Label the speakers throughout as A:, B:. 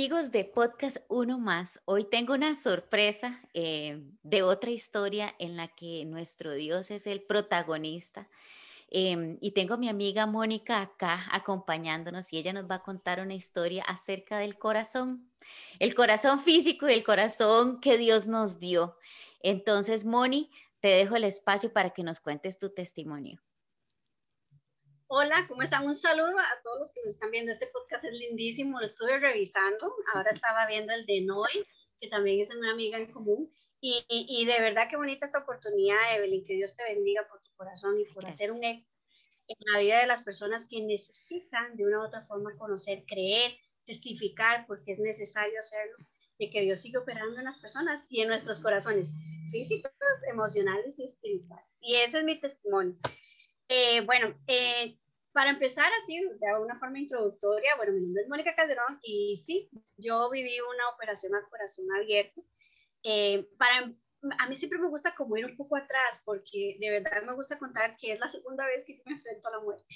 A: amigos de Podcast Uno Más. Hoy tengo una sorpresa eh, de otra historia en la que nuestro Dios es el protagonista. Em, y tengo mi amiga Mónica acá acompañándonos y ella nos va a contar una historia acerca del corazón, el corazón físico y el corazón que Dios nos dio. Entonces, Moni, te dejo el espacio para que nos cuentes tu testimonio.
B: Hola, ¿cómo están? Un saludo a todos los que nos están viendo. Este podcast es lindísimo, lo estuve revisando. Ahora estaba viendo el de Noy, que también es una amiga en común. Y, y, de verdad qué bonita esta oportunidad, Evelyn, que Dios te bendiga por tu corazón y por hacer un eco en la vida de las personas que necesitan de una u otra forma conocer, creer, testificar, porque es necesario hacerlo, de que Dios sigue operando en las personas y en nuestros corazones físicos, emocionales y espirituales. Y ese es mi testimonio. Eh, bueno, eh, para empezar así, de alguna forma introductoria, bueno, mi nombre es Mónica Calderón y sí, yo viví una operación a corazón abierto. Eh, para, a mí siempre me gusta como ir un poco atrás porque de verdad me gusta contar que es la segunda vez que me enfrento a la muerte.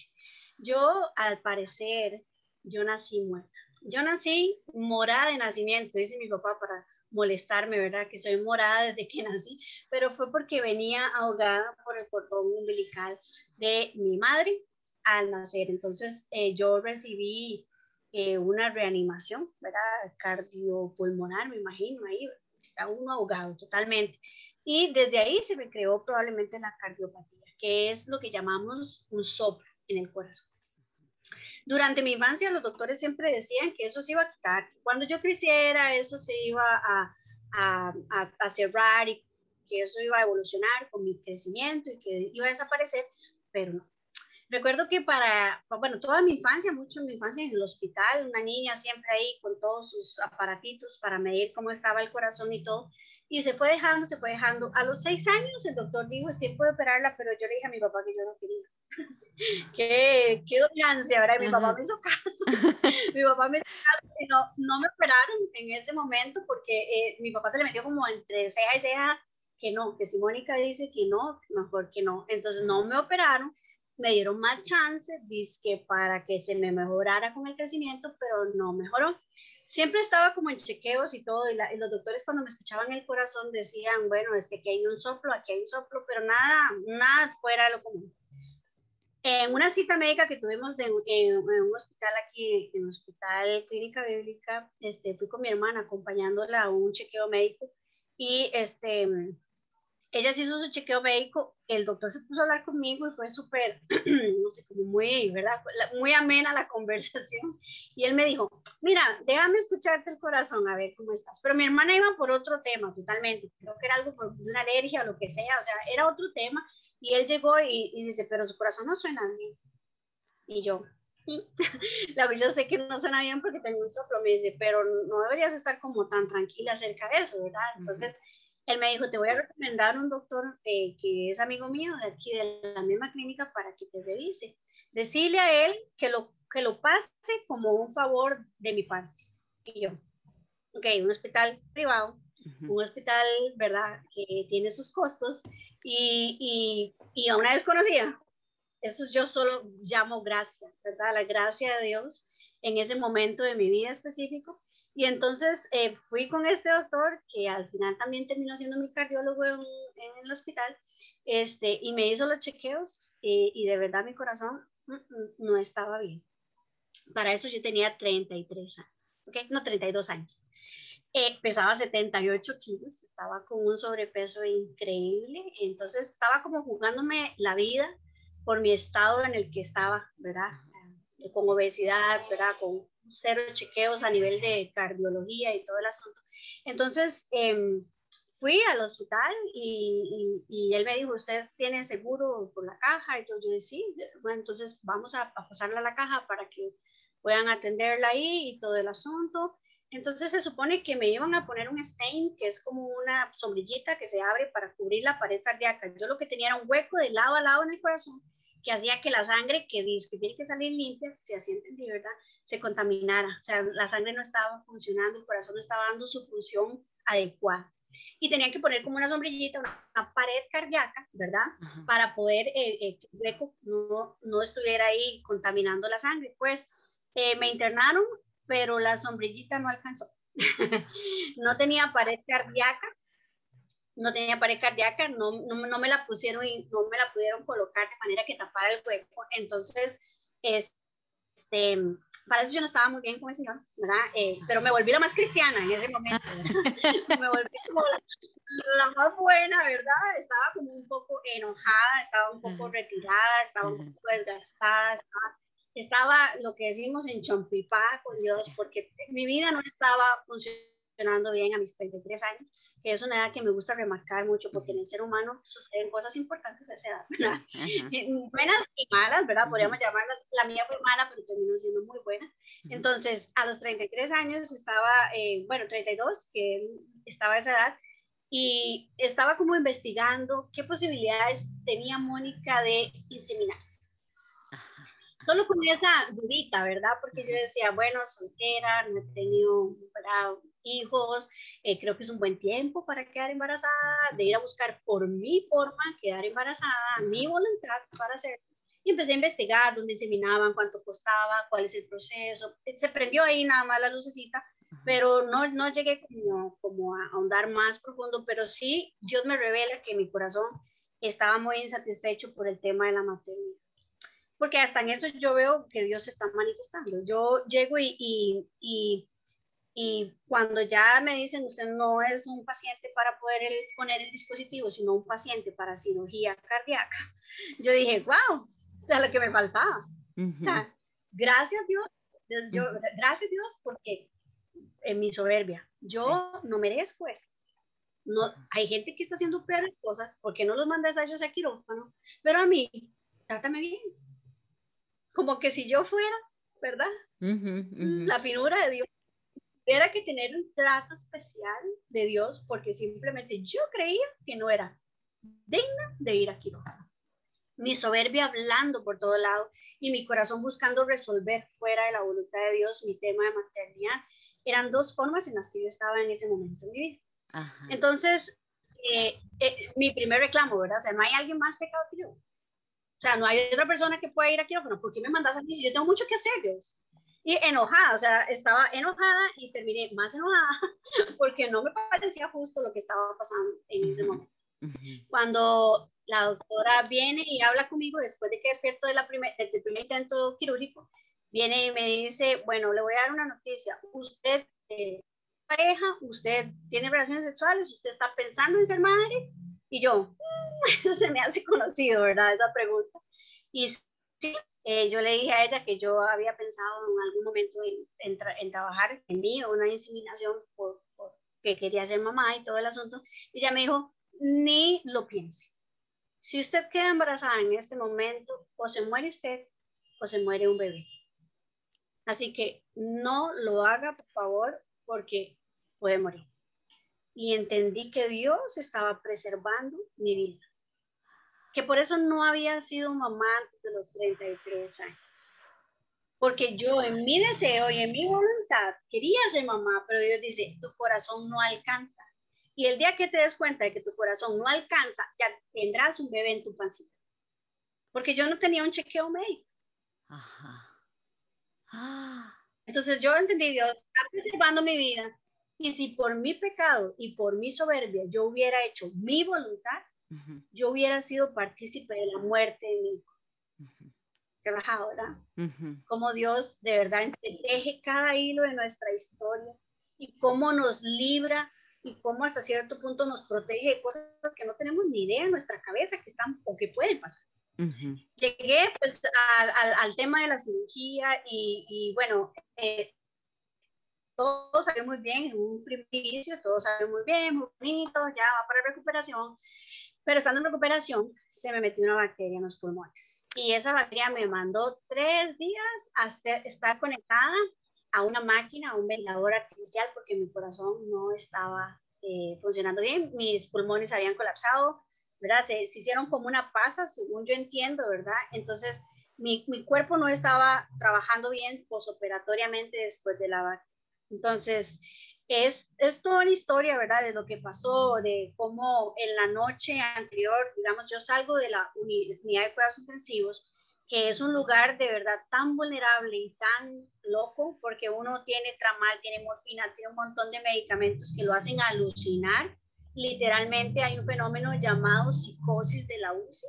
B: Yo, al parecer, yo nací muerta. Yo nací morada de nacimiento, dice mi papá, para molestarme, ¿verdad? Que soy morada desde que nací, pero fue porque venía ahogada por el cordón umbilical de mi madre al nacer. Entonces eh, yo recibí eh, una reanimación, ¿verdad? Cardiopulmonar, me imagino, ahí está uno ahogado totalmente. Y desde ahí se me creó probablemente la cardiopatía, que es lo que llamamos un soplo en el corazón. Durante mi infancia los doctores siempre decían que eso se iba a quitar, cuando yo creciera eso se iba a, a, a, cerrar y que eso iba a evolucionar con mi crecimiento y que iba a desaparecer, pero no. Recuerdo que para, bueno, toda mi infancia, mucho en mi infancia en el hospital, una niña siempre ahí con todos sus aparatitos para medir cómo estaba el corazón y todo, y se fue dejando, se fue dejando. A los seis años el doctor dijo, es tiempo de operarla, pero yo le dije a mi papá que yo no quería. qué, qué dominancia, ¿verdad? Mi papá me hizo caso. mi papá me hizo caso y no, no me operaron en ese momento porque eh, mi papá se le metió como entre ceja y ceja que no, que si Mónica dice que no, mejor que no. Entonces no me operaron, me dieron más chance, que para que se me mejorara con el crecimiento, pero no mejoró. Siempre estaba como en chequeos y todo, y, los doctores cuando me escuchaban el corazón decían, bueno, es que aquí hay un soplo, aquí hay un soplo, pero nada, nada fuera de lo común. En una cita médica que tuvimos de, en, un hospital aquí, en el Hospital Clínica Bíblica, este, fui con mi hermana acompañándola a un chequeo médico y este, ella se hizo su chequeo médico, el doctor se puso a hablar conmigo y fue súper, no sé, como muy, ¿verdad? Muy amena la conversación. Y él me dijo, mira, déjame escucharte el corazón, a ver cómo estás. Pero mi hermana iba por otro tema totalmente, creo que era algo por una alergia o lo que sea, o sea, era otro tema y él llegó y, dice, pero su corazón no suena bien. Y yo, yo sé que no suena bien porque tengo un soplo, me dice, pero no deberías estar como tan tranquila acerca de eso, ¿verdad? Entonces, él me dijo, te voy a recomendar un doctor eh, que es amigo mío de aquí, de la misma clínica, para que te revise. Decirle a él que lo, que lo pase como un favor de mi parte. Y yo, ok, un hospital privado, un hospital, ¿verdad?, que tiene sus costos y, y, y a una desconocida. Eso yo solo llamo gracia, ¿verdad? La gracia de Dios en ese momento de mi vida específico. Y entonces eh, fui con este doctor, que al final también terminó siendo mi cardiólogo en, en el hospital, este, y me hizo los chequeos y, y de verdad mi corazón mm, mm, no estaba bien. Para eso yo tenía 33 años, ¿ok? No, 32 años. Eh, pesaba 78 kilos, estaba con un sobrepeso increíble, entonces estaba como jugándome la vida por mi estado en el que estaba, ¿verdad? Con obesidad, ¿verdad? Con cero chequeos a nivel de cardiología y todo el asunto. Entonces, em, fui al hospital y, y, él me dijo, ¿usted tiene seguro por la caja? Entonces yo dije, sí, entonces vamos a, a pasarla a la caja para que puedan atenderla ahí y todo el asunto. Entonces se supone que me iban a poner un stain, que es como una sombrillita que se abre para cubrir la pared cardíaca. Yo lo que tenía era un hueco de lado a lado en el corazón que hacía que la sangre, que dice que tiene que salir limpia, si así entendí, ¿verdad? Se contaminara. O sea, la sangre no estaba funcionando, el corazón no estaba dando su función adecuada. Y tenían que poner como una sombrillita, una, pared cardíaca, ¿verdad? Para poder eh, eh, que el hueco no, no estuviera ahí contaminando la sangre. Pues eh, me internaron pero la sombrillita no alcanzó. no tenía pared cardíaca, no tenía pared cardíaca, no, no, me la pusieron y no me la pudieron colocar de manera que tapara el hueco. Entonces, este, para eso yo no estaba muy bien con el Señor, ¿verdad? Eh, pero me volví la más cristiana en ese momento. me volví como la, más buena, ¿verdad? Estaba como un poco enojada, estaba un poco retirada, estaba un poco desgastada, estaba, estaba lo que decimos en chompipá con Dios, porque mi vida no estaba funcionando bien a mis 33 años que es una edad que me gusta remarcar mucho porque en el ser humano suceden cosas importantes a esa edad, ¿verdad? Buenas y malas, ¿verdad? Podríamos llamarlas, la mía fue mala, pero terminó siendo muy buena. Entonces, a los 33 años estaba, eh, bueno, 32, que estaba a esa edad, y estaba como investigando qué posibilidades tenía Mónica de inseminarse. Solo con esa dudita, ¿verdad? Porque yo decía, bueno, soltera, no he tenido ¿verdad? Hijos, eh, creo que es un buen tiempo para quedar embarazada, de ir a buscar por mi forma quedar embarazada, mi voluntad para hacerlo. Y empecé a investigar dónde inseminaban, cuánto costaba, cuál es el proceso. Se prendió ahí nada más la lucecita, pero no, no llegué como, como a ahondar más profundo, pero sí Dios me revela que mi corazón estaba muy insatisfecho por el tema de la maternidad. Porque hasta en eso yo veo que Dios se está manifestando. Yo llego y, y, y y cuando ya me dicen, usted no es un paciente para poder poner el dispositivo, sino un paciente para cirugía cardíaca, yo dije, wow, o sea, lo que me faltaba. gracias Dios, yo, gracias Dios, porque en mi soberbia, yo no merezco eso. No, hay gente que está haciendo peores cosas, porque no los mandas a ellos a quirófano? Pero a mí, trátame bien. Como que si yo fuera, ¿verdad? La finura de Dios era que tener un trato especial de Dios porque simplemente yo creía que no era digna de ir a quirófano. Mi soberbia hablando por todo lado y mi corazón buscando resolver fuera de la voluntad de Dios mi tema de maternidad eran dos formas en las que yo estaba en ese momento en mi vida. Entonces, eh, eh, mi primer reclamo, ¿verdad? O sea, no hay alguien más pecado que yo. O sea, no hay otra persona que pueda ir a quirófano. ¿Por qué me mandas a mí? Yo tengo mucho que hacer, Dios y enojada, o sea, estaba enojada y terminé más enojada porque no me parecía justo lo que estaba pasando en ese momento. Cuando la doctora viene y habla conmigo después de que despierto de la primer, del primer intento quirúrgico, viene y me dice, bueno, le voy a dar una noticia, usted eh, pareja, usted tiene relaciones sexuales, usted está pensando en ser madre, y yo, eso se me hace conocido, ¿verdad? Esa pregunta. Y sí, eh, yo le dije a ella que yo había pensado en algún momento en, trabajar en mí, una inseminación por, que quería ser mamá y todo el asunto. Y ella me dijo, ni lo piense. Si usted queda embarazada en este momento, o se muere usted o se muere un bebé. Así que no lo haga, por favor, porque puede morir. Y entendí que Dios estaba preservando mi vida que por eso no había sido mamá antes de los 33 años. Porque yo en mi deseo y en mi voluntad quería ser mamá, pero Dios dice, tu corazón no alcanza. Y el día que te des cuenta de que tu corazón no alcanza, ya tendrás un bebé en tu pancita. Porque yo no tenía un chequeo médico. Ajá. Ah. Entonces yo entendí, Dios está preservando mi vida. Y si por mi pecado y por mi soberbia yo hubiera hecho mi voluntad, yo hubiera sido partícipe de la muerte de mi hijo. ¿verdad? Como Dios de verdad teje cada hilo de nuestra historia y cómo nos libra y cómo hasta cierto punto nos protege de cosas que no tenemos ni idea en nuestra cabeza que están o que pueden pasar. Llegué pues al, al, tema de la cirugía y, y bueno, eh, todo salió muy bien en un primer inicio, todo salió muy bien, muy bonito, ya va para recuperación, pero estando en recuperación, se me metió una bacteria en los pulmones. Y esa bacteria me mandó tres días hasta estar conectada a una máquina, a un ventilador artificial, porque mi corazón no estaba eh, funcionando bien. Mis pulmones habían colapsado, ¿verdad? Se, hicieron como una pasa, según yo entiendo, ¿verdad? Entonces, mi, mi cuerpo no estaba trabajando bien posoperatoriamente después de la bacteria. Entonces, es, es toda una historia, ¿verdad? De lo que pasó, de cómo en la noche anterior, digamos, yo salgo de la unidad de cuidados intensivos que es un lugar de verdad tan vulnerable y tan loco, porque uno tiene tramal, tiene morfina, tiene un montón de medicamentos que lo hacen alucinar. Literalmente hay un fenómeno llamado psicosis de la UCI,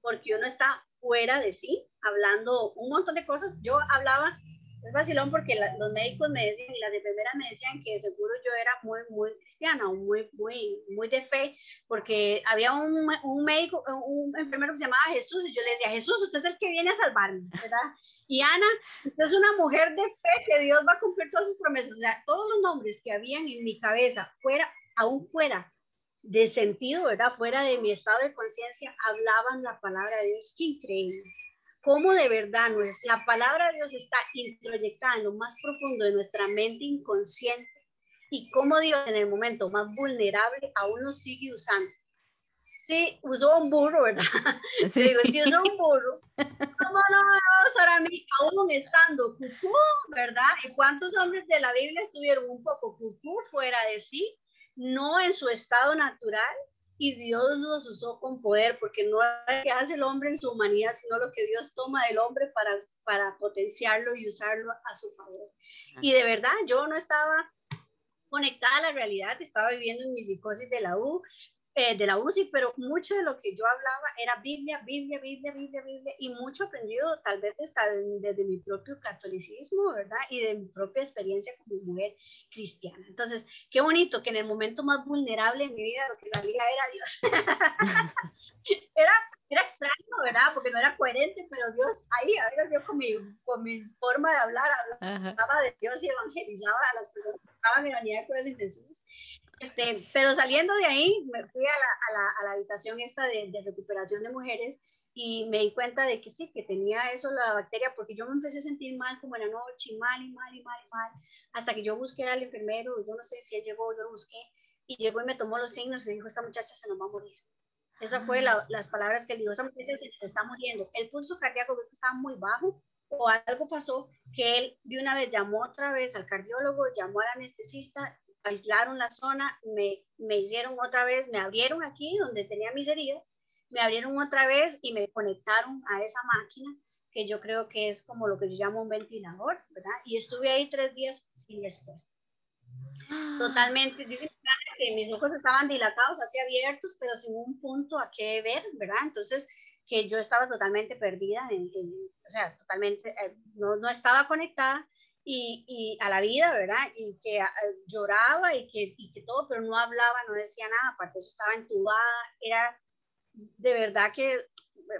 B: porque uno está fuera de sí, hablando un montón de cosas. Yo hablaba es vacilón porque los médicos me decían y las enfermeras me decían que seguro yo era muy, muy cristiana o muy, muy, muy de fe, porque había un, un médico, un enfermero que se llamaba Jesús y yo le decía, Jesús, usted es el que viene a salvarme, ¿verdad? Y Ana, usted es una mujer de fe que Dios va a cumplir todas sus promesas. O sea, todos los nombres que habían en mi cabeza, fuera, aún fuera de sentido, ¿verdad? Fuera de mi estado de conciencia, hablaban la palabra de Dios. Qué increíble cómo de verdad la palabra de Dios está introyectada en lo más profundo de nuestra mente inconsciente y cómo Dios en el momento más vulnerable aún nos sigue usando. Sí, usó un burro, ¿verdad? Sí. Digo, si usó un burro, ¿cómo no va a usar a mí aún estando cucú, ¿verdad? ¿Y cuántos hombres de la Biblia estuvieron un poco cucú fuera de sí, no en su estado natural? Y Dios los usó con poder, porque no es lo que hace el hombre en su humanidad, sino lo que Dios toma del hombre para, para potenciarlo y usarlo a su favor. Y de verdad, yo no estaba conectada a la realidad, estaba viviendo en mi psicosis de la U, eh, de la UCI, pero mucho de lo que yo hablaba era Biblia, Biblia, Biblia, Biblia, Biblia, y mucho aprendido tal vez desde, desde mi propio catolicismo, ¿verdad? Y de mi propia experiencia como mujer cristiana. Entonces, qué bonito que en el momento más vulnerable de mi vida lo que salía era Dios. era, era extraño, ¿verdad? Porque no era coherente, pero Dios ahí, ahora yo con mi, con mi forma de hablar, hablaba de Dios y evangelizaba a las personas que estaban en la unidad de curas intensivas. Este, pero saliendo de ahí, me fui a la, a la, a la habitación esta de, de, recuperación de mujeres y me di cuenta de que sí, que tenía eso la bacteria, porque yo me empecé a sentir mal como en la noche, mal y mal y mal y mal, hasta que yo busqué al enfermero, yo no sé si él llegó, yo lo busqué, y llegó y me tomó los signos y dijo, esta muchacha se nos va a morir. Esas fue la, las palabras que él dijo, esta muchacha se, se está muriendo. El pulso cardíaco estaba muy bajo, o algo pasó que él de una vez llamó otra vez al cardiólogo, llamó al anestesista aislaron la zona, me, me hicieron otra vez, me abrieron aquí donde tenía mis heridas, me abrieron otra vez y me conectaron a esa máquina que yo creo que es como lo que yo llamo un ventilador, ¿verdad? Y estuve ahí tres días sin respuesta. Totalmente, dicen que mis ojos estaban dilatados, así abiertos, pero sin un punto a qué ver, ¿verdad? Entonces, que yo estaba totalmente perdida, en, o sea, totalmente, eh, no, no estaba conectada y, y, a la vida, ¿verdad? Y que ah, lloraba y que, y que todo, pero no hablaba, no decía nada, aparte eso estaba entubada, era de verdad que,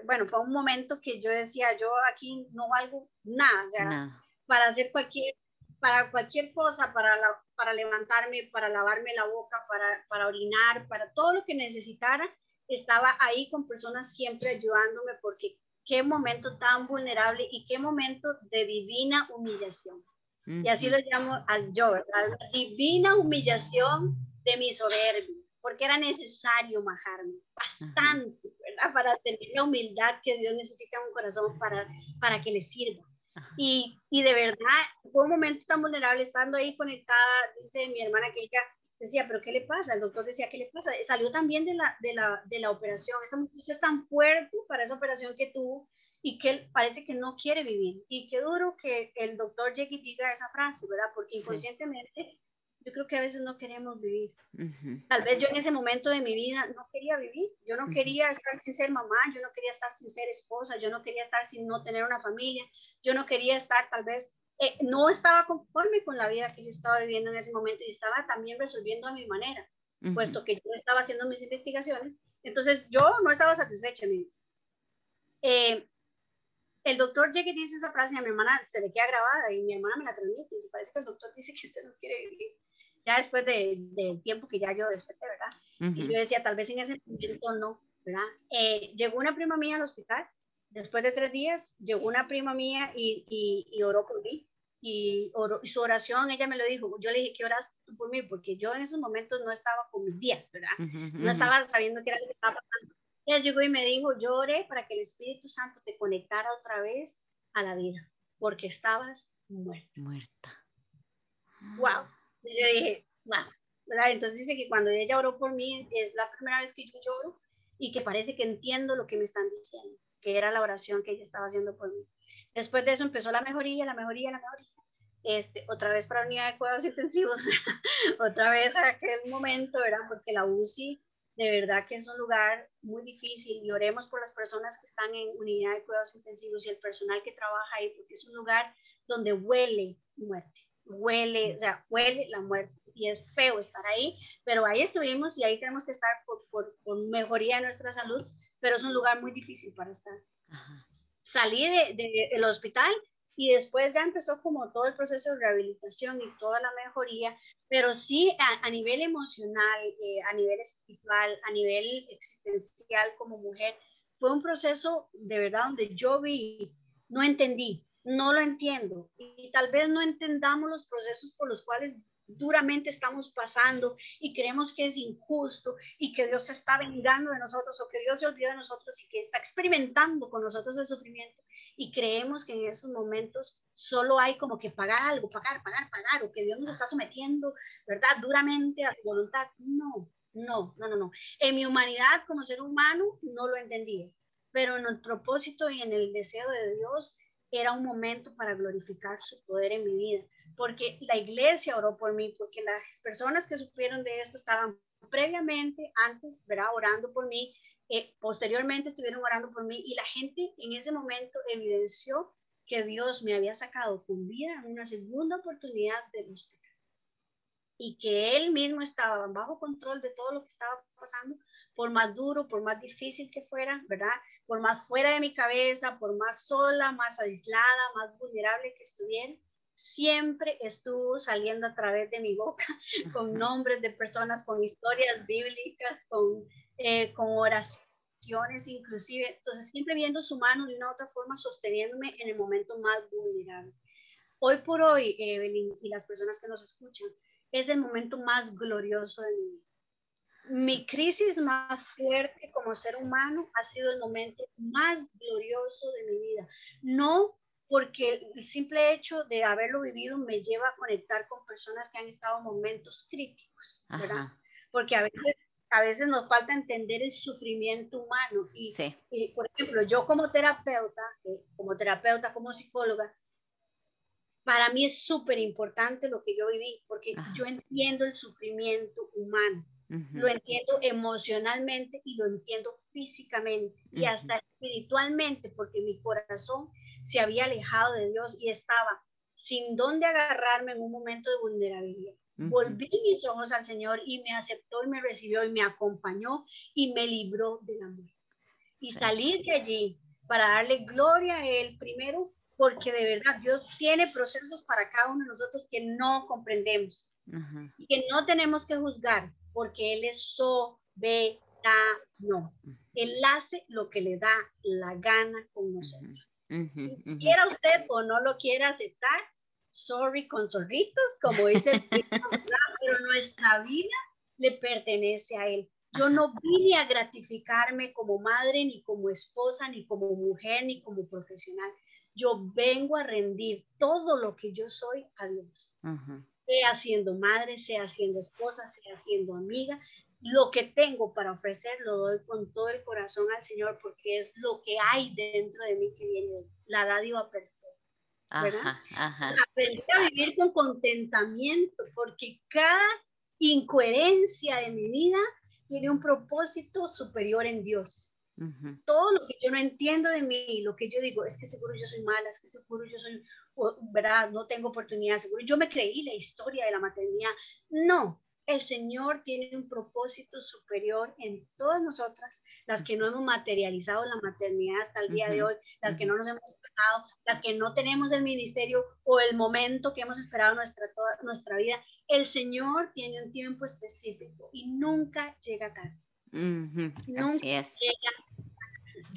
B: bueno, fue un momento que yo decía, yo aquí no valgo nada, o sea, para hacer cualquier, para cualquier cosa, para, la, para levantarme, para lavarme la boca, para, para orinar, para todo lo que necesitara, estaba ahí con personas siempre ayudándome porque qué momento tan vulnerable y qué momento de divina humillación. Y así lo llamo al yo, la divina humillación de mi soberbia, porque era necesario majarme bastante, ¿verdad? Para tener la humildad que Dios necesita en un corazón para, para que le sirva. Y, y, de verdad, fue un momento tan vulnerable estando ahí conectada, dice mi hermana que ella decía, pero ¿qué le pasa? El doctor decía, ¿qué le pasa? Salió también de la, de la, de la operación, esa mujer es tan fuerte para esa operación que tuvo y que él parece que no quiere vivir. Y qué duro que el doctor llegue y diga esa frase, ¿verdad? Porque inconscientemente yo creo que a veces no queremos vivir. Tal vez yo en ese momento de mi vida no quería vivir, yo no quería estar sin ser mamá, yo no quería estar sin ser esposa, yo no quería estar sin no tener una familia, yo no quería estar tal vez, eh, no estaba conforme con la vida que yo estaba viviendo en ese momento y estaba también resolviendo a mi manera, puesto que yo estaba haciendo mis investigaciones, entonces yo no estaba satisfecha. Eh, el doctor llega y dice esa frase y a mi hermana se le queda grabada y mi hermana me la transmite y se parece que el doctor dice que usted no quiere vivir. Ya después del de, tiempo que ya yo desperté, ¿verdad? Y yo decía, tal vez en ese momento no, ¿verdad? Eh, llegó una prima mía al hospital, después de tres días, llegó una prima mía y, y, y oró por mí. Y, su oración, ella me lo dijo, yo le dije, ¿qué oraste tú por mí? Porque yo en esos momentos no estaba con mis días, ¿verdad? no estaba sabiendo qué era lo que estaba pasando. Ella llegó y me dijo, lloré para que el Espíritu Santo te conectara otra vez a la vida, porque estabas muerta.
A: Muerta.
B: Wow. Y yo dije, wow. ¿verdad? Entonces dice que cuando ella oró por mí, es la primera vez que yo lloro y que parece que entiendo lo que me están diciendo. que era la oración que ella estaba haciendo por mí. Después de eso empezó la mejoría, la mejoría, la mejoría. Este, otra vez para unidad de cuidados intensivos, otra vez a aquel momento, era Porque la UCI de verdad que es un lugar muy difícil. Y oremos por las personas que están en unidad de cuidados intensivos y el personal que trabaja ahí, porque es un lugar donde huele muerte, huele, o sea, huele la muerte. Y es feo estar ahí, pero ahí estuvimos y ahí tenemos que estar por, por, por mejoría de nuestra salud, pero es un lugar muy difícil para estar. Salí del de, hospital y después ya empezó como todo el proceso de rehabilitación y toda la mejoría, pero sí a, a nivel emocional, eh, a nivel espiritual, a nivel existencial como mujer, fue un proceso de verdad donde yo vi, no entendí, no lo entiendo. Y tal vez no entendamos los procesos por los cuales duramente estamos pasando y creemos que es injusto y que Dios se está vengando de nosotros o que Dios se olvida de nosotros y que está experimentando con nosotros el sufrimiento y creemos que en esos momentos solo hay como que pagar algo, pagar, pagar, pagar o que Dios nos está sometiendo, ¿verdad? Duramente a su voluntad. No, no, no, no, no. En mi humanidad como ser humano no lo entendía, pero en el propósito y en el deseo de Dios era un momento para glorificar su poder en mi vida porque la iglesia oró por mí, porque las personas que sufrieron de esto estaban previamente, antes, ¿verdad? Orando por mí, eh, posteriormente estuvieron orando por mí y la gente en ese momento evidenció que Dios me había sacado con vida en una segunda oportunidad del hospital y que Él mismo estaba bajo control de todo lo que estaba pasando, por más duro, por más difícil que fuera, ¿verdad? Por más fuera de mi cabeza, por más sola, más aislada, más vulnerable que estuviera siempre estuvo saliendo a través de mi boca con nombres de personas, con historias bíblicas, con, eh, con oraciones inclusive. Entonces, siempre viendo su mano de una u otra forma sosteniéndome en el momento más vulnerable. Hoy por hoy, Evelyn y las personas que nos escuchan, es el momento más glorioso de mi vida. Mi crisis más fuerte como ser humano ha sido el momento más glorioso de mi vida. No porque el simple hecho de haberlo vivido me lleva a conectar con personas que han estado en momentos críticos, ¿verdad? Porque a veces, a veces nos falta entender el sufrimiento humano. Y, por ejemplo, yo como terapeuta, eh, como terapeuta, como psicóloga, para mí es súper importante lo que yo viví, porque yo entiendo el sufrimiento humano. Lo entiendo emocionalmente y lo entiendo físicamente y hasta espiritualmente, porque mi corazón se había alejado de Dios y estaba sin dónde agarrarme en un momento de vulnerabilidad. Volví mis ojos al Señor y me aceptó y me recibió y me acompañó y me libró del amor. Y salir de allí para darle gloria a Él primero, porque de verdad Dios tiene procesos para cada uno de nosotros que no comprendemos y que no tenemos que juzgar, porque Él es soberano. Él hace lo que le da la gana con nosotros. Quiera usted o no lo quiera aceptar, sorry con zorritos, como dice el pero nuestra vida le pertenece a Él. Yo no vine a gratificarme como madre, ni como esposa, ni como mujer, ni como profesional. Yo vengo a rendir todo lo que yo soy a Dios sea siendo madre, sea siendo esposa, sea siendo amiga. Lo que tengo para ofrecer lo doy con todo el corazón al Señor porque es lo que hay dentro de mí que viene, la dádiva perfecta. ¿verdad? Aprender a vivir con contentamiento porque cada incoherencia de mi vida tiene un propósito superior en Dios. Todo lo que yo no entiendo de mí, lo que yo digo, es que seguro yo soy mala, es que seguro yo soy, ¿verdad? No tengo oportunidad, seguro yo me creí la historia de la maternidad. No, el Señor tiene un propósito superior en todas nosotras, las que no hemos materializado la maternidad hasta el día de hoy, las que no nos hemos tratado, las que no tenemos el ministerio o el momento que hemos esperado nuestra, toda nuestra vida. El Señor tiene un tiempo específico y nunca llega tarde. Nunca llega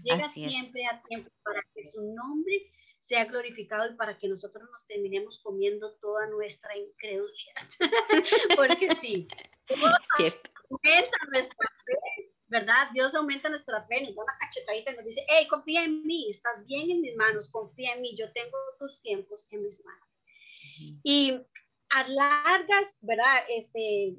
B: llega siempre a tiempo para que su nombre sea glorificado y para que nosotros nos terminemos comiendo toda nuestra incredulidad. Porque sí, Cierto. aumenta nuestra fe, ¿verdad? Dios aumenta nuestra fe, nos da una cachetadita y nos dice, hey, confía en mí, estás bien en mis manos, confía en mí, yo tengo tus tiempos en mis manos. Y a largas, ¿verdad? Este,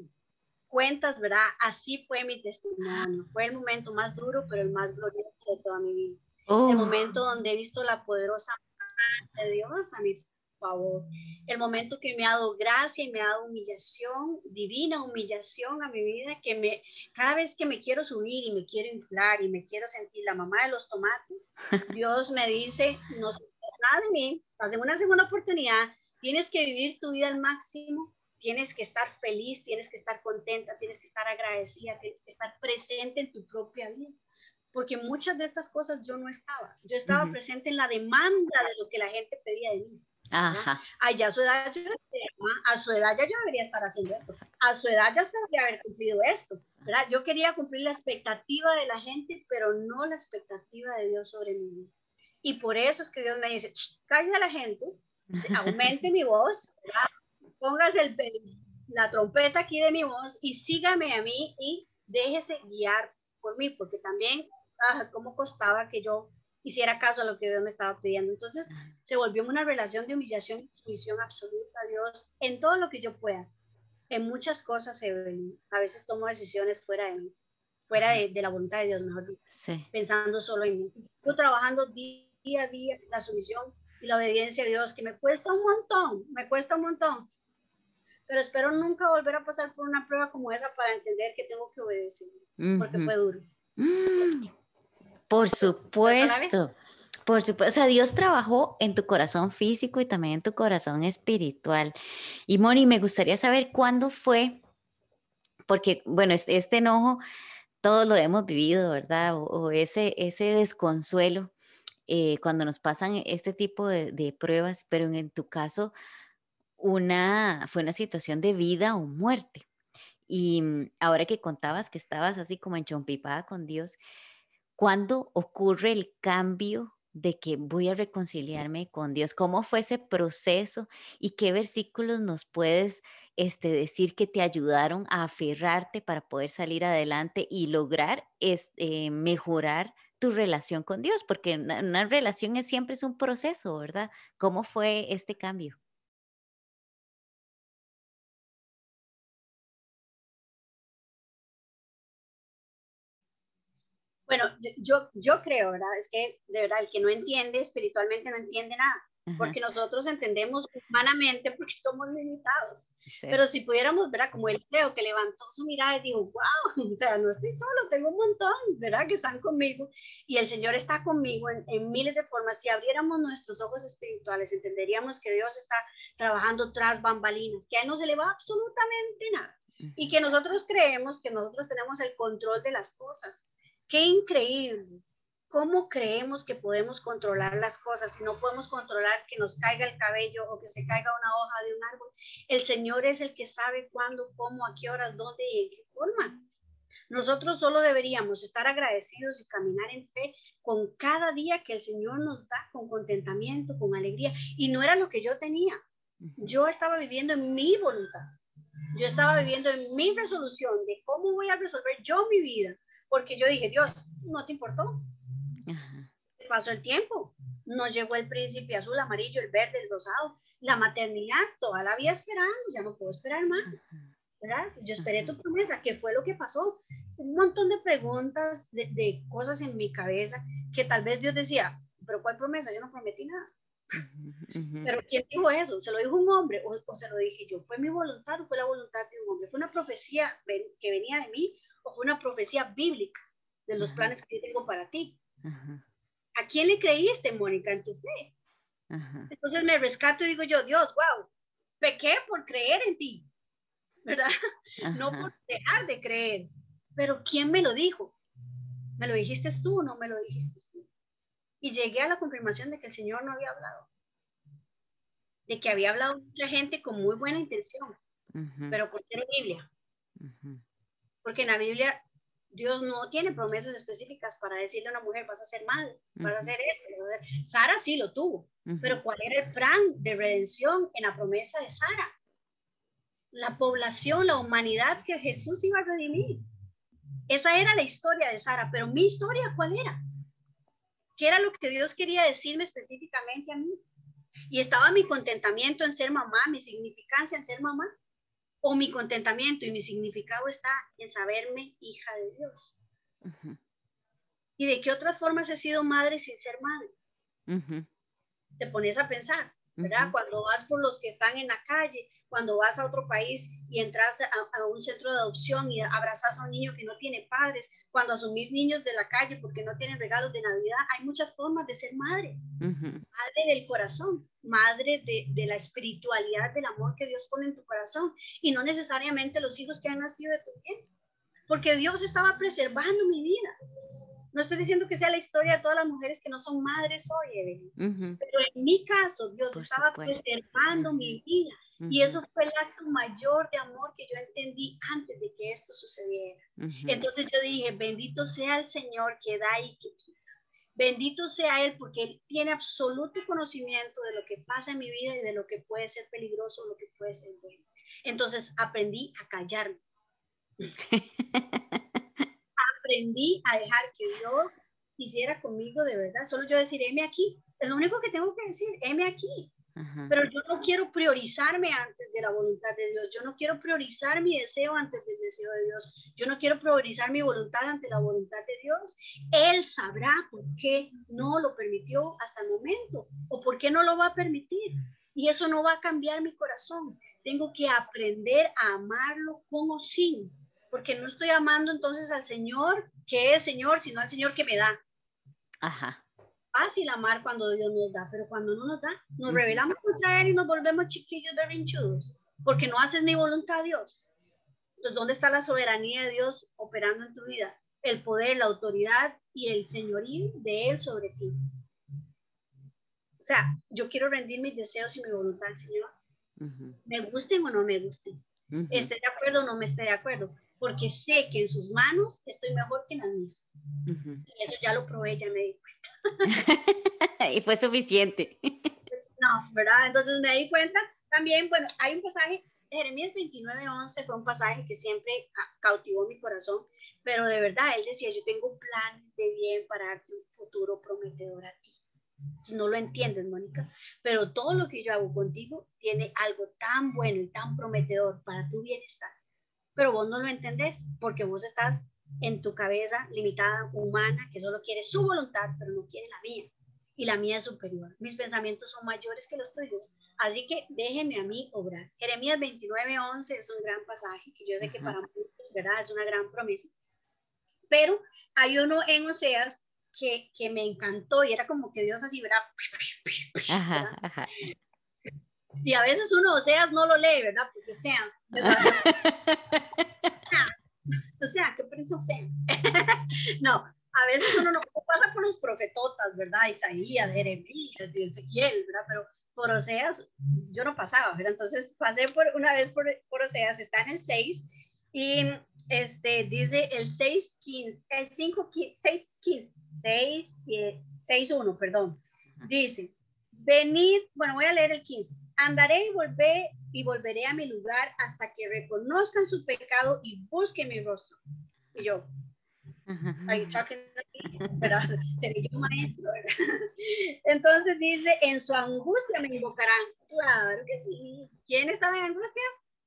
B: cuentas, ¿verdad? Así fue mi testimonio. Fue el momento más duro, pero el más glorioso de toda mi vida. el momento donde he visto la poderosa mano de Dios a mi favor, el momento que me ha dado gracia y me ha dado humillación, divina humillación a mi vida, que me, cada vez que me quiero subir y me quiero inflar y me quiero sentir la mamá de los tomates, Dios me dice, no se nada de mí, hazme una segunda oportunidad, tienes que vivir tu vida al máximo, tienes que estar feliz, tienes que estar contenta, tienes que estar agradecida, tienes que estar presente en tu propia vida. Porque muchas de estas cosas yo no estaba. Yo estaba presente en la demanda de lo que la gente pedía de mí. Ajá. a su edad yo a su edad ya yo debería estar haciendo esto, a su edad ya se debería haber cumplido esto, ¿verdad? Yo quería cumplir la expectativa de la gente, pero no la expectativa de Dios sobre mi vida. Y por eso es que Dios me dice, calla a la gente, aumente mi voz, póngase el, la trompeta aquí de mi voz y sígame a mí y déjese guiar por mí, porque también, ah, cómo costaba que yo hiciera caso a lo que Dios me estaba pidiendo. Entonces se volvió una relación de humillación y sumisión absoluta a Dios en todo lo que yo pueda. En muchas cosas, a veces tomo decisiones fuera de mí, fuera de, la voluntad de Dios, mejor dicho, pensando solo en mí. Estoy trabajando día a día la sumisión y la obediencia a Dios, que me cuesta un montón, me cuesta un montón, pero espero nunca volver a pasar por una prueba como esa para entender que tengo que obedecer, porque fue duro. Mm,
A: por supuesto. Por supuesto, o sea, Dios trabajó en tu corazón físico y también en tu corazón espiritual. Y Moni, me gustaría saber cuándo fue, porque, bueno, este, enojo, todos lo hemos vivido, ¿verdad? O, ese, ese desconsuelo eh, cuando nos pasan este tipo de, de pruebas, pero en, en, tu caso, una, fue una situación de vida o muerte. Y mm, ahora que contabas que estabas así como enchompipada con Dios, ¿cuándo ocurre el cambio de que voy a reconciliarme con Dios? ¿Cómo fue ese proceso y qué versículos nos puedes este, decir que te ayudaron a aferrarte para poder salir adelante y lograr este, mejorar tu relación con Dios? Porque una, una relación es, siempre es un proceso, ¿verdad? ¿Cómo fue este cambio?
B: Bueno, yo, yo creo, ¿verdad? Es que de verdad el que no entiende espiritualmente no entiende nada, porque nosotros entendemos humanamente porque somos limitados. Pero si pudiéramos, ¿verdad? Como el CEO que levantó su mirada y dijo, wow, o sea, no estoy solo, tengo un montón, ¿verdad? Que están conmigo y el Señor está conmigo en, en miles de formas. Si abriéramos nuestros ojos espirituales, entenderíamos que Dios está trabajando tras bambalinas, que a Él no se le va absolutamente nada y que nosotros creemos que nosotros tenemos el control de las cosas Qué increíble. ¿Cómo creemos que podemos controlar las cosas si no podemos controlar que nos caiga el cabello o que se caiga una hoja de un árbol? El Señor es el que sabe cuándo, cómo, a qué horas, dónde y en qué forma. Nosotros solo deberíamos estar agradecidos y caminar en fe con cada día que el Señor nos da, con contentamiento, con alegría. Y no era lo que yo tenía. Yo estaba viviendo en mi voluntad. Yo estaba viviendo en mi resolución de cómo voy a resolver yo mi vida porque yo dije, Dios, no te importó. Pasó el tiempo, nos llegó el príncipe azul, amarillo, el verde, el rosado, la maternidad, toda la vida esperando, ya no puedo esperar más. ¿verdad? Yo esperé tu promesa, ¿qué fue lo que pasó? Un montón de preguntas, de, cosas en mi cabeza que tal vez Dios decía, pero ¿cuál promesa? Yo no prometí nada. Pero ¿quién dijo eso? ¿Se lo dijo un hombre o, o, se lo dije yo? ¿Fue mi voluntad o fue la voluntad de un hombre? ¿Fue una profecía que venía de mí una profecía bíblica de los planes que yo tengo para ti. ¿A quién le creíste, Mónica, en tu fe? Entonces me rescato y digo yo, Dios, wow, pequé por creer en ti, ¿verdad? No por dejar de creer. Pero ¿quién me lo dijo? ¿Me lo dijiste tú o no me lo dijiste tú? Y llegué a la confirmación de que el Señor no había hablado. De que había hablado mucha gente con muy buena intención, pero con Biblia. Porque en la Biblia Dios no tiene promesas específicas para decirle a una mujer, vas a hacer mal, vas a hacer esto. Sara sí lo tuvo, pero ¿cuál era el plan de redención en la promesa de Sara? La población, la humanidad que Jesús iba a redimir. Esa era la historia de Sara, pero mi historia, ¿cuál era? ¿Qué era lo que Dios quería decirme específicamente a mí? Y estaba mi contentamiento en ser mamá, mi significancia en ser mamá o mi contentamiento y mi significado está en saberme hija de Dios. ¿Y de qué otras formas he sido madre sin ser madre? Te pones a pensar, ¿verdad? Cuando vas por los que están en la calle, cuando vas a otro país y entras a, un centro de adopción y abrazas a un niño que no tiene padres, cuando asumís niños de la calle porque no tienen regalos de Navidad, hay muchas formas de ser madre. Madre del corazón, madre de, de, la espiritualidad, del amor que Dios pone en tu corazón y no necesariamente los hijos que han nacido de tu bien, porque Dios estaba preservando mi vida. No estoy diciendo que sea la historia de todas las mujeres que no son madres hoy, Evelyn, pero en mi caso Dios estaba preservando mi vida y eso fue el acto mayor de amor que yo entendí antes de que esto sucediera. Entonces yo dije, bendito sea el Señor que da y que quita. Bendito sea Él porque Él tiene absoluto conocimiento de lo que pasa en mi vida y de lo que puede ser peligroso o lo que puede ser bueno. Entonces aprendí a callarme. aprendí a dejar que Dios hiciera conmigo de verdad. Solo yo decir, heme aquí. Es lo único que tengo que decir, heme aquí. Pero yo no quiero priorizarme antes de la voluntad de Dios. Yo no quiero priorizar mi deseo antes del deseo de Dios. Yo no quiero priorizar mi voluntad ante la voluntad de Dios. Él sabrá por qué no lo permitió hasta el momento o por qué no lo va a permitir. Y eso no va a cambiar mi corazón. Tengo que aprender a amarlo como sin. Porque no estoy amando entonces al Señor que es Señor, sino al Señor que me da.
A: Ajá
B: fácil amar cuando Dios nos da, pero cuando no nos da, nos revelamos contra Él y nos volvemos chiquillos berrinchudos, porque no haces mi voluntad, Dios. Entonces, ¿dónde está la soberanía de Dios operando en tu vida? El poder, la autoridad y el señorío de Él sobre ti. O sea, yo quiero rendir mis deseos y mi voluntad al Señor. Me gusten o no me gusten. Esté de acuerdo o no me esté de acuerdo. Porque sé que en sus manos estoy mejor que en las mías. Y eso ya lo probé, ya me di
A: y fue suficiente.
B: no, ¿verdad? Entonces me di cuenta también, bueno, hay un pasaje, Jeremías 29:11 fue un pasaje que siempre cautivó mi corazón, pero de verdad él decía, yo tengo un plan de bien para darte un futuro prometedor a ti. No lo entiendes, Mónica, pero todo lo que yo hago contigo tiene algo tan bueno y tan prometedor para tu bienestar, pero vos no lo entendés porque vos estás en tu cabeza limitada, humana, que solo quiere su voluntad, pero no quiere la mía. Y la mía es superior. Mis pensamientos son mayores que los tuyos. Así que déjeme a mí obrar. Jeremías 29, 11 es un gran pasaje que yo sé que para muchos, ¿verdad? Es una gran promesa. Pero hay uno en Oseas que, que me encantó y era como que Dios así, ¿verdad? Y a veces uno Oseas no lo lee, ¿verdad? Porque sean. o sea, qué prisa sea. no, a veces uno no pasa por los profetotas, ¿verdad? Isaías, Jeremías y Ezequiel, ¿verdad? Pero por Oseas yo no pasaba, ¿verdad? Entonces pasé por una vez por, por Oseas, está en el 6 y este dice el 6, 15, el 5, 6, 15, 6, 6, 1, perdón. Dice, venid, bueno, voy a leer el 15. Andaré y volveré y volveré a mi lugar hasta que reconozcan su pecado y busquen mi rostro. Y yo, ahí pero seré yo maestro, Entonces dice, en su angustia me invocarán. Claro que sí. ¿Quién estaba en angustia?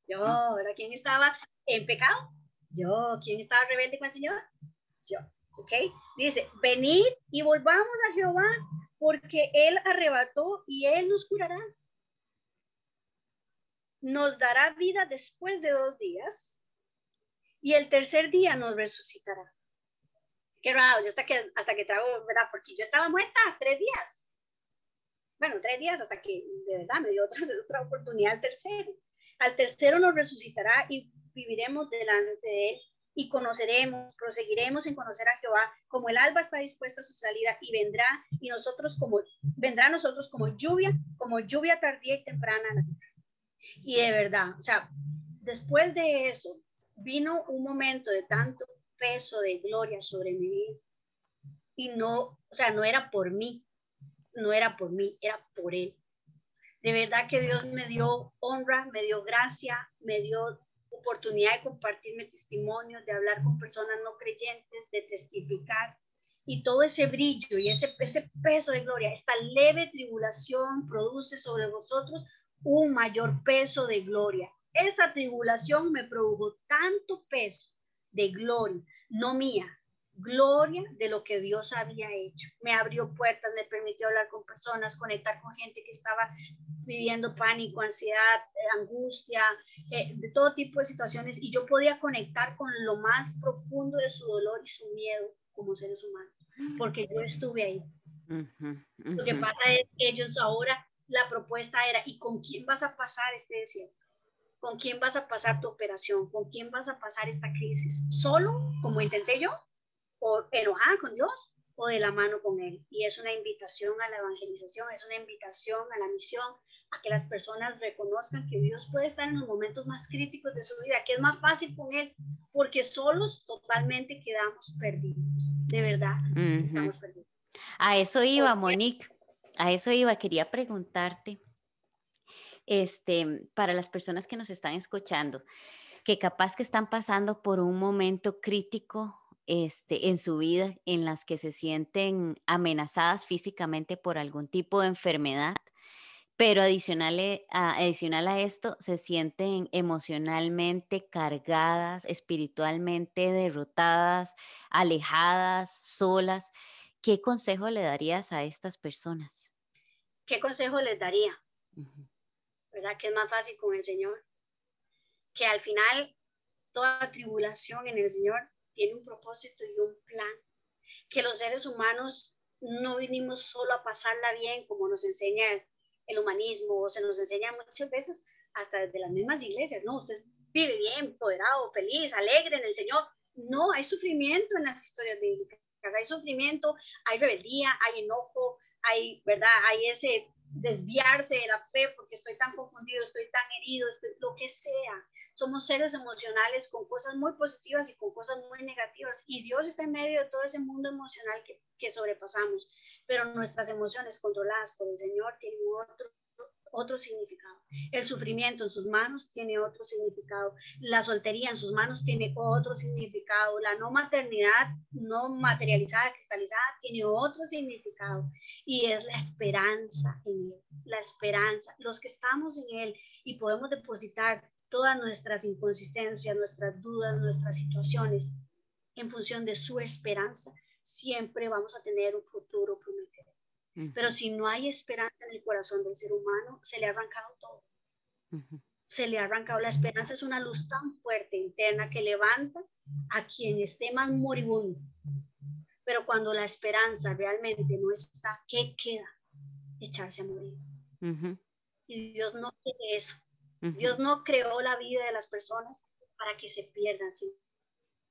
B: Yo. ¿Ahora quién estaba en pecado? Yo. ¿Quién estaba rebelde con el Señor? Yo. ¿Ok? Dice, venid y volvamos a Jehová, porque Él arrebató y Él nos curará nos dará vida después de dos días y el tercer día nos resucitará. Qué raro, hasta que, hasta que trago, ¿verdad? Porque yo estaba muerta tres días. Bueno, tres días hasta que de verdad me dio otra, otra oportunidad al tercero. Al tercero nos resucitará y viviremos delante de él y conoceremos, proseguiremos en conocer a Jehová, como el alba está dispuesta a su salida y vendrá y nosotros como vendrá a nosotros como lluvia, como lluvia tardía y temprana a la tierra. Y de verdad, o sea, después de eso, vino un momento de tanto peso de gloria sobre mi vida. Y no, o sea, no era por mí, no era por mí, era por Él. De verdad que Dios me dio honra, me dio gracia, me dio oportunidad de compartir mi testimonio, de hablar con personas no creyentes, de testificar. Y todo ese brillo y ese, ese peso de gloria, esta leve tribulación produce sobre vosotros un mayor peso de gloria. Esa tribulación me produjo tanto peso de gloria, no mía, gloria de lo que Dios había hecho. Me abrió puertas, me permitió hablar con personas, conectar con gente que estaba viviendo pánico, ansiedad, angustia, eh, de todo tipo de situaciones y yo podía conectar con lo más profundo de su dolor y su miedo como seres humanos, porque yo estuve ahí. Lo que pasa es que ellos ahora, la propuesta era, ¿y con quién vas a pasar este desierto? ¿Con quién vas a pasar tu operación? ¿Con quién vas a pasar esta crisis? ¿Solo, como intenté yo? ¿O enojada con Dios? ¿O de la mano con Él? Y es una invitación a la evangelización, es una invitación a la misión, a que las personas reconozcan que Dios puede estar en los momentos más críticos de su vida, que es más fácil con Él, porque solos totalmente quedamos perdidos. De verdad, estamos perdidos.
A: A eso iba, Monique. A eso iba. Quería preguntarte, este, para las personas que nos están escuchando, que capaz que están pasando por un momento crítico este, en su vida, en las que se sienten amenazadas físicamente por algún tipo de enfermedad, pero adicional, eh, a, adicional a esto, se sienten emocionalmente cargadas, espiritualmente derrotadas, alejadas, solas. ¿Qué consejo le darías a estas personas?
B: ¿Qué consejo les daría? ¿Verdad que es más fácil con el Señor? Que al final toda tribulación en el Señor tiene un propósito y un plan. Que los seres humanos no vinimos solo a pasarla bien, como nos enseña el humanismo, o se nos enseña muchas veces hasta desde las mismas iglesias, ¿no? Usted vive bien, empoderado, feliz, alegre en el Señor. No, hay sufrimiento en las historias bíblicas, hay sufrimiento, hay rebeldía, hay enojo, hay, ¿verdad? Hay ese desviarse de la fe porque estoy tan confundido, estoy tan herido, estoy, lo que sea. Somos seres emocionales con cosas muy positivas y con cosas muy negativas. Y Dios está en medio de todo ese mundo emocional que, que sobrepasamos. Pero nuestras emociones controladas por el Señor tienen otro otro significado. El sufrimiento en sus manos tiene otro significado. La soltería en sus manos tiene otro significado. La no maternidad no materializada, cristalizada, tiene otro significado. Y es la esperanza en Él. La esperanza. Los que estamos en Él y podemos depositar todas nuestras inconsistencias, nuestras dudas, nuestras situaciones en función de su esperanza, siempre vamos a tener un futuro prometido. Pero si no hay esperanza en el corazón del ser humano, se le ha arrancado todo. Se le ha arrancado. La esperanza es una luz tan fuerte interna que levanta a quien esté más moribundo. Pero cuando la esperanza realmente no está, ¿qué queda? Echarse a morir. Y Dios no quiere eso. Dios no creó la vida de las personas para que se pierdan, sino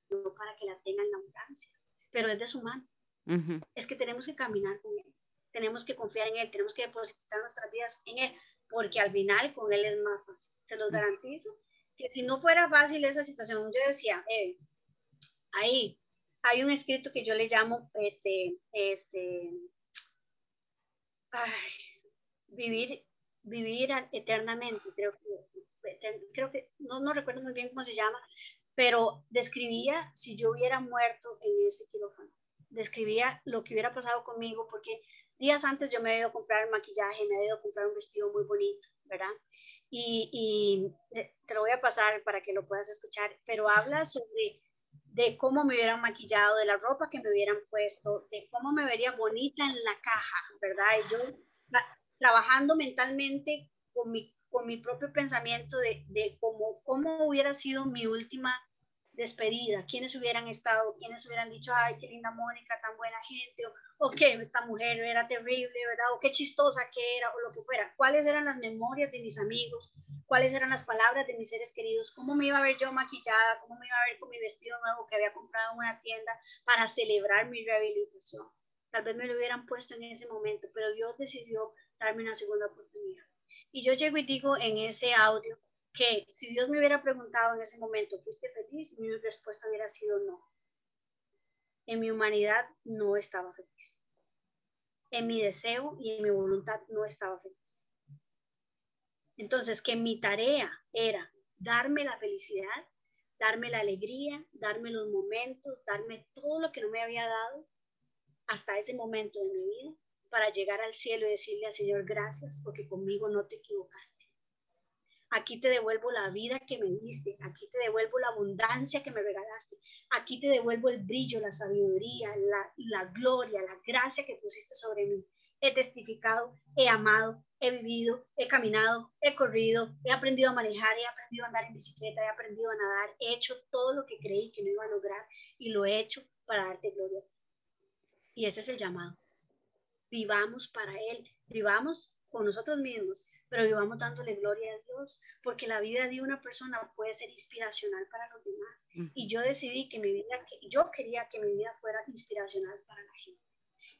B: para que la tengan en abundancia. Pero es de su mano. Es que tenemos que caminar con Él tenemos que confiar en Él, tenemos que depositar nuestras vidas en Él, porque al final con Él es más fácil. Se los garantizo que si no fuera fácil esa situación, yo decía, eh, ahí hay un escrito que yo le llamo, este, este, vivir, vivir eternamente, creo que, creo que, no, no recuerdo muy bien cómo se llama, pero describía si yo hubiera muerto en ese quirófano, describía lo que hubiera pasado conmigo, porque días antes yo me había ido a comprar maquillaje, me había ido a comprar un vestido muy bonito, ¿verdad? Y, eh, te lo voy a pasar para que lo puedas escuchar, pero habla sobre de cómo me hubieran maquillado, de la ropa que me hubieran puesto, de cómo me vería bonita en la caja, ¿verdad? Y yo trabajando mentalmente con mi, con mi propio pensamiento de, de cómo, cómo hubiera sido mi última despedida, quiénes hubieran estado, quiénes hubieran dicho, ay, qué linda Mónica, tan buena gente, o, qué, esta mujer era terrible, ¿verdad? O qué chistosa que era, o lo que fuera. ¿Cuáles eran las memorias de mis amigos? ¿Cuáles eran las palabras de mis seres queridos? ¿Cómo me iba a ver yo maquillada? ¿Cómo me iba a ver con mi vestido nuevo que había comprado en una tienda para celebrar mi rehabilitación? Tal vez me lo hubieran puesto en ese momento, pero Dios decidió darme una segunda oportunidad. Y yo llego y digo en ese audio, que si Dios me hubiera preguntado en ese momento, ¿fuiste feliz? Mi respuesta hubiera sido no. En mi humanidad no estaba feliz. En mi deseo y en mi voluntad no estaba feliz. Entonces, que mi tarea era darme la felicidad, darme la alegría, darme los momentos, darme todo lo que no me había dado hasta ese momento de mi vida para llegar al cielo y decirle al Señor gracias porque conmigo no te equivocaste Aquí te devuelvo la vida que me diste. Aquí te devuelvo la abundancia que me regalaste. Aquí te devuelvo el brillo, la sabiduría, la, gloria, la gracia que pusiste sobre mí. He testificado, he amado, he vivido, he caminado, he corrido, he aprendido a manejar, he aprendido a andar en bicicleta, he aprendido a nadar, he hecho todo lo que creí que no iba a lograr y lo he hecho para darte gloria. Y ese es el llamado. Vivamos para Él, vivamos con nosotros mismos, pero vivamos dándole gloria a Dios, porque la vida de una persona puede ser inspiracional para los demás. Y yo decidí que mi vida, yo quería que mi vida fuera inspiracional para la gente.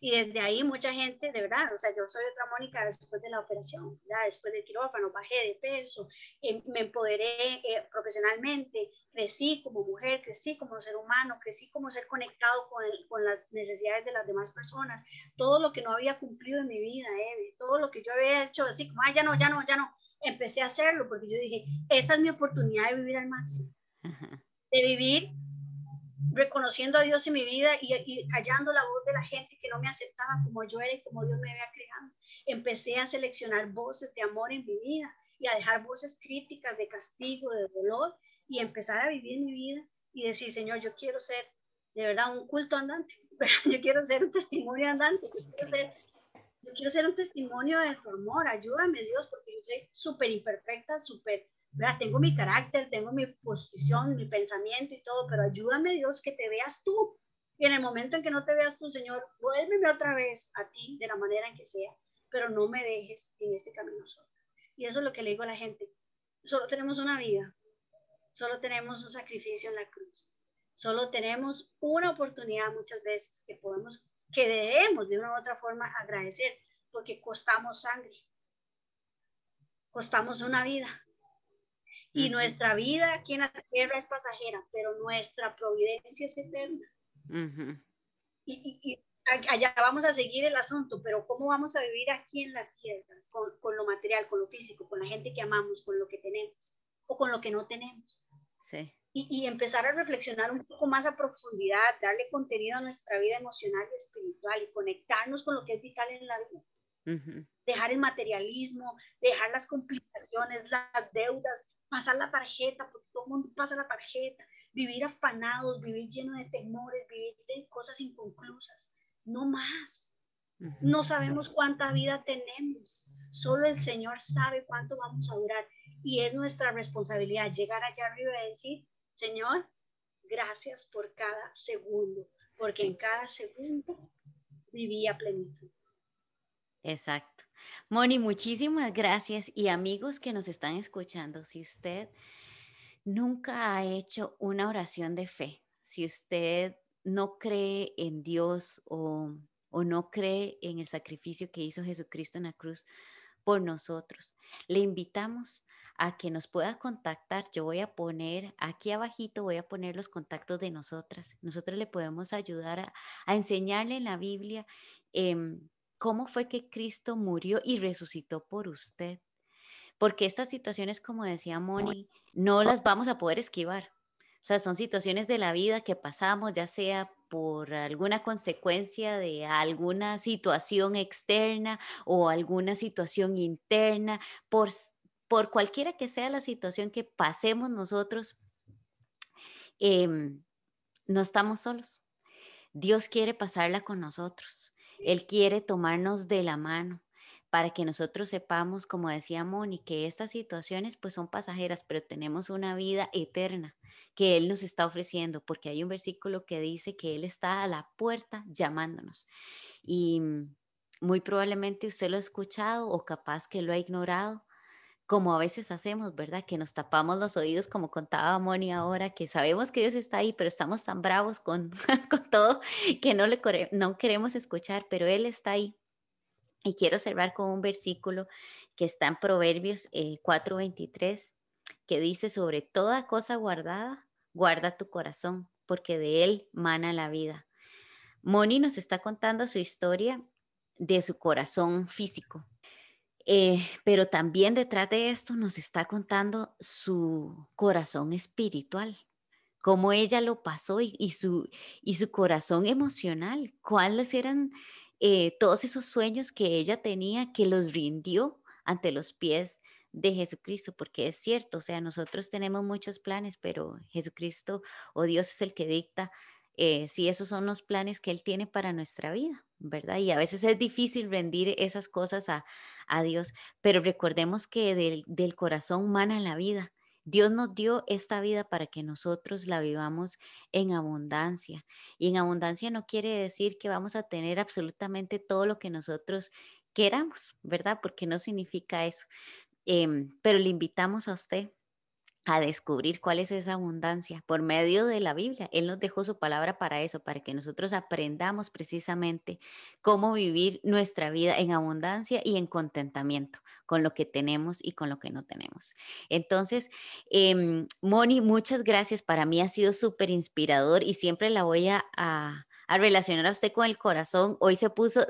B: Y desde ahí mucha gente, de verdad, o sea, yo soy otra Mónica después de la operación, ¿verdad? después del quirófano, bajé de peso, eh, me empoderé eh, profesionalmente, crecí como mujer, crecí como ser humano, crecí como ser conectado con, con, las necesidades de las demás personas, todo lo que no había cumplido en mi vida, eh, todo lo que yo había hecho así como, ay, ya no, ya no, ya no, empecé a hacerlo porque yo dije, esta es mi oportunidad de vivir al máximo, de vivir reconociendo a Dios en mi vida y, callando la voz de la gente que no me aceptaba como yo era y como Dios me había creado. Empecé a seleccionar voces de amor en mi vida y a dejar voces críticas de castigo, de dolor y empezar a vivir mi vida y decir, Señor, yo quiero ser de verdad un culto andante, yo quiero ser un testimonio andante, yo quiero ser, yo quiero ser un testimonio de tu amor, ayúdame Dios, porque yo soy súper imperfecta, súper tengo mi carácter, tengo mi posición, mi pensamiento y todo, pero ayúdame Dios que te veas tú. Y en el momento en que no te veas tú, Señor, vuélveme otra vez a ti de la manera en que sea, pero no me dejes en este camino solo. Y eso es lo que le digo a la gente. Solo tenemos una vida, solo tenemos un sacrificio en la cruz, solo tenemos una oportunidad muchas veces que podemos, que debemos de una u otra forma agradecer, porque costamos sangre, costamos una vida, y nuestra vida aquí en la tierra es pasajera, pero nuestra providencia es eterna. y, allá vamos a seguir el asunto, pero ¿cómo vamos a vivir aquí en la tierra? Con, con, lo material, con lo físico, con la gente que amamos, con lo que tenemos o con lo que no tenemos.
A: Sí.
B: Y, y, empezar a reflexionar un poco más a profundidad, darle contenido a nuestra vida emocional y espiritual y conectarnos con lo que es vital en la vida. Dejar el materialismo, dejar las complicaciones, las deudas, pasar la tarjeta, porque todo el mundo pasa la tarjeta, vivir afanados, vivir lleno de temores, vivir de cosas inconclusas. No más. No sabemos cuánta vida tenemos. Solo el Señor sabe cuánto vamos a durar. Y es nuestra responsabilidad llegar allá arriba y decir, Señor, gracias por cada segundo, porque en cada segundo vivía plenitud.
A: Exacto. Moni, muchísimas gracias y amigos que nos están escuchando, si usted nunca ha hecho una oración de fe, si usted no cree en Dios o, o no cree en el sacrificio que hizo Jesucristo en la cruz por nosotros, le invitamos a que nos pueda contactar. Yo voy a poner aquí abajito, voy a poner los contactos de nosotras. Nosotros le podemos ayudar a, enseñarle en la Biblia eh, cómo fue que Cristo murió y resucitó por usted. Porque estas situaciones, como decía Moni, no las vamos a poder esquivar. O sea, son situaciones de la vida que pasamos, ya sea por alguna consecuencia de alguna situación externa o alguna situación interna, por, por cualquiera que sea la situación que pasemos nosotros, em, no estamos solos. Dios quiere pasarla con nosotros. Él quiere tomarnos de la mano para que nosotros sepamos, como decía Moni, que estas situaciones pues son pasajeras, pero tenemos una vida eterna que Él nos está ofreciendo, porque hay un versículo que dice que Él está a la puerta llamándonos. Y muy probablemente usted lo ha escuchado o capaz que lo ha ignorado, como a veces hacemos, ¿verdad? Que nos tapamos los oídos, como contaba Moni ahora, que sabemos que Dios está ahí, pero estamos tan bravos con, con todo que no, le, no queremos escuchar, pero Él está ahí. Y quiero cerrar con un versículo que está en Proverbios 4:23, eh, que dice, sobre toda cosa guardada, guarda tu corazón, porque de él mana la vida. Moni nos está contando su historia de su corazón físico, eh, pero también detrás de esto nos está contando su corazón espiritual, cómo ella lo pasó y, su, y su corazón emocional, cuáles eran eh, todos esos sueños que ella tenía que los rindió ante los pies de Jesucristo, porque es cierto, o sea, nosotros tenemos muchos planes, pero Jesucristo o Dios es el que dicta eh, si esos son los planes que Él tiene para nuestra vida, ¿verdad? Y a veces es difícil rendir esas cosas a, Dios, pero recordemos que del, corazón mana la vida. Dios nos dio esta vida para que nosotros la vivamos en abundancia. Y en abundancia no quiere decir que vamos a tener absolutamente todo lo que nosotros queramos, ¿verdad? Porque no significa eso. Em, pero le invitamos a usted a descubrir cuál es esa abundancia por medio de la Biblia. Él nos dejó su palabra para eso, para que nosotros aprendamos precisamente cómo vivir nuestra vida en abundancia y en contentamiento con lo que tenemos y con lo que no tenemos. Entonces, em, Moni, muchas gracias. Para mí ha sido súper inspirador y siempre la voy a, relacionar a usted con el corazón. Hoy se puso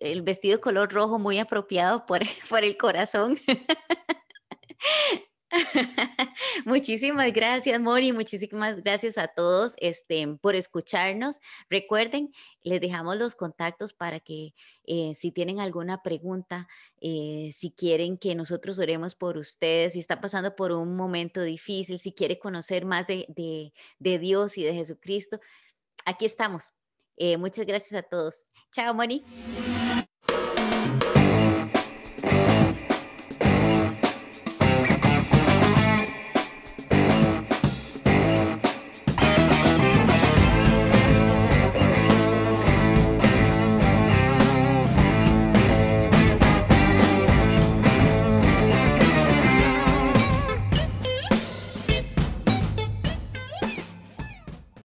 A: el vestido color rojo muy apropiado por, por el corazón. muchísimas gracias, Moni. Muchísimas gracias a todos este, por escucharnos. Recuerden, les dejamos los contactos para que eh, si tienen alguna pregunta, eh, si quieren que nosotros oremos por ustedes, si está pasando por un momento difícil, si quiere conocer más de, de, Dios y de Jesucristo, aquí estamos. Eh, muchas gracias a todos. Chao, Moni.